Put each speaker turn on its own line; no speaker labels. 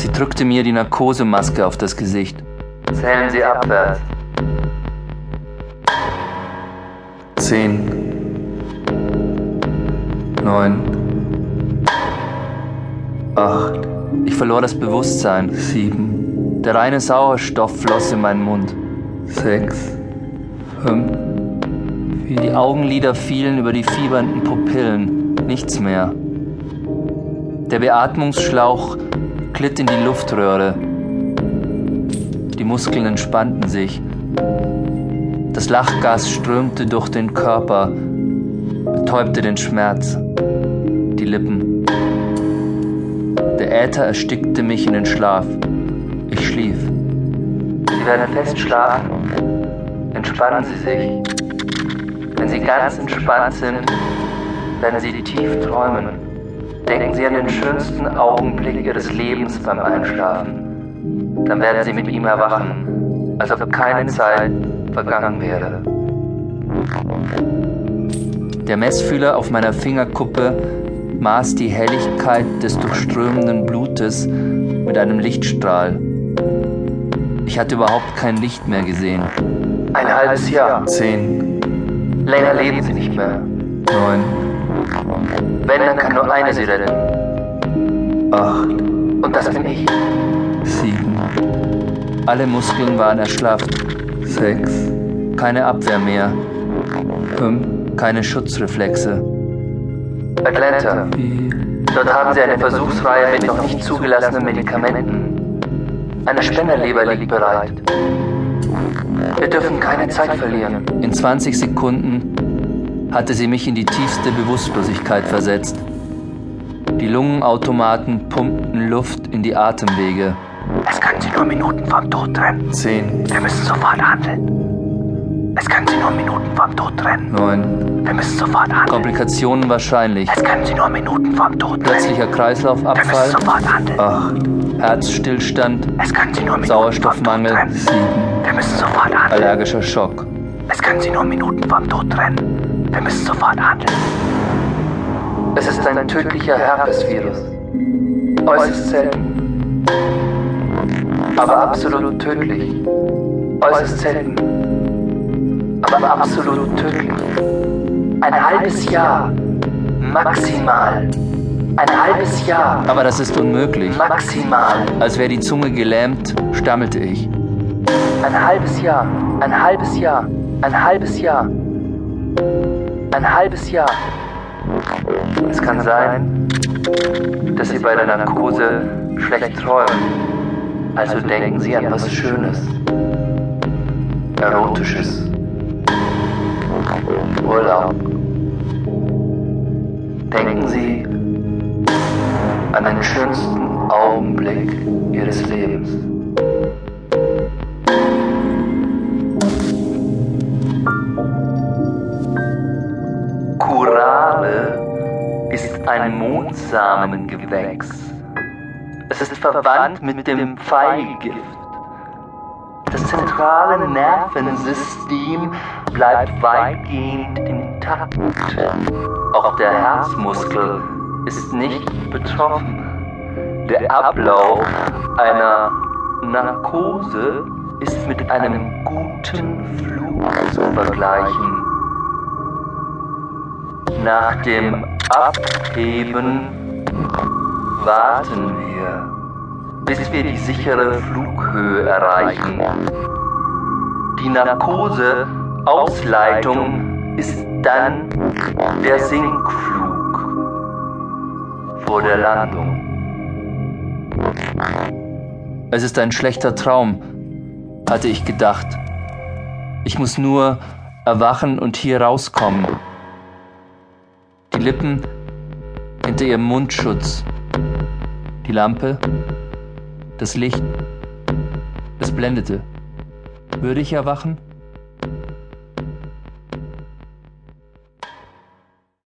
Sie drückte mir die Narkosemaske auf das Gesicht.
Zählen Sie abwärts.
Zehn. Neun. Acht. Ich verlor das Bewusstsein. Sieben. Der reine Sauerstoff floss in meinen Mund. Sechs. Fünf. Die Augenlider fielen über die fiebernden Pupillen. Nichts mehr. Der Beatmungsschlauch glitt in die Luftröhre. Die Muskeln entspannten sich. Das Lachgas strömte durch den Körper, betäubte den Schmerz, die Lippen. Der Äther erstickte mich in den Schlaf. Ich schlief.
Sie werden festschlafen. Entspannen Sie sich. Wenn Sie ganz entspannt sind, werden Sie tief träumen. Denken Sie an den schönsten Augenblick Ihres Lebens beim Einschlafen. Dann werden Sie mit ihm erwachen, als ob keine Zeit vergangen wäre.
Der Messfühler auf meiner Fingerkuppe maß die Helligkeit des durchströmenden Blutes mit einem Lichtstrahl. Ich hatte überhaupt kein Licht mehr gesehen.
Ein halbes Jahr.
Zehn,
Länger leben Sie nicht mehr.
neun,
Wenn, dann kann nur eine Sie retten.
acht,
Und das bin ich.
sieben. Alle Muskeln waren erschlafft. Sechs. Keine Abwehr mehr. Fünf. Keine Schutzreflexe.
Atlanta. Dort haben Sie eine Versuchsreihe mit noch nicht zugelassenen Medikamenten. Eine Spenderleber liegt bereit. Wir dürfen keine Zeit verlieren.
In 20 Sekunden hatte sie mich in die tiefste Bewusstlosigkeit versetzt. Die Lungenautomaten pumpten Luft in die Atemwege.
Es kann Sie nur Minuten vom Tod trennen.
Zehn,
Wir müssen sofort handeln. Es kann Sie nur Minuten vom Tod trennen.
neun.
Wir müssen sofort handeln.
Komplikationen wahrscheinlich.
Es kann Sie nur Minuten vom Tod trennen.
Plötzlicher
Wir müssen
Kreislaufabfall.
sofort handeln.
Acht. Herzstillstand.
Es kann Sie nur Minuten vom Tod
Sauerstoffmangel.
trennen.
Sieben.
Wir müssen sofort handeln.
Allergischer Schock.
Es kann Sie nur Minuten vom Tod trennen. Wir müssen sofort handeln. Es ist ein tödlicher Herpesvirus. Äußerst selten. Aber absolut tödlich. Äußerst selten. Aber absolut tödlich. Ein halbes Jahr. Maximal. Ein halbes Jahr.
Aber das ist unmöglich.
Maximal.
Als wäre die Zunge gelähmt, stammelte ich.
Ein halbes Jahr, ein halbes Jahr, ein halbes Jahr. Ein halbes Jahr. Es kann sein, dass Sie bei der Narkose schlecht träumen. Also denken Sie an was Schönes, Erotisches. Urlaub. Denken Sie an den schönsten Augenblick Ihres Lebens. Ein Mondsamengewächs. Es ist verwandt mit dem Pfeilgift. Das zentrale Nervensystem bleibt weitgehend intakt. Auch der Herzmuskel ist nicht betroffen. Der Ablauf einer Narkose ist mit einem guten Flug zu vergleichen. Nach dem Abheben warten wir, bis wir die sichere Flughöhe erreichen. Die Narkose-Ausleitung ist dann der Sinkflug vor der Landung.
Es ist ein schlechter Traum, hatte ich gedacht. Ich muss nur erwachen und hier rauskommen. Lippen hinter ihrem Mundschutz. Die Lampe. Das Licht. Es blendete. Würde ich erwachen?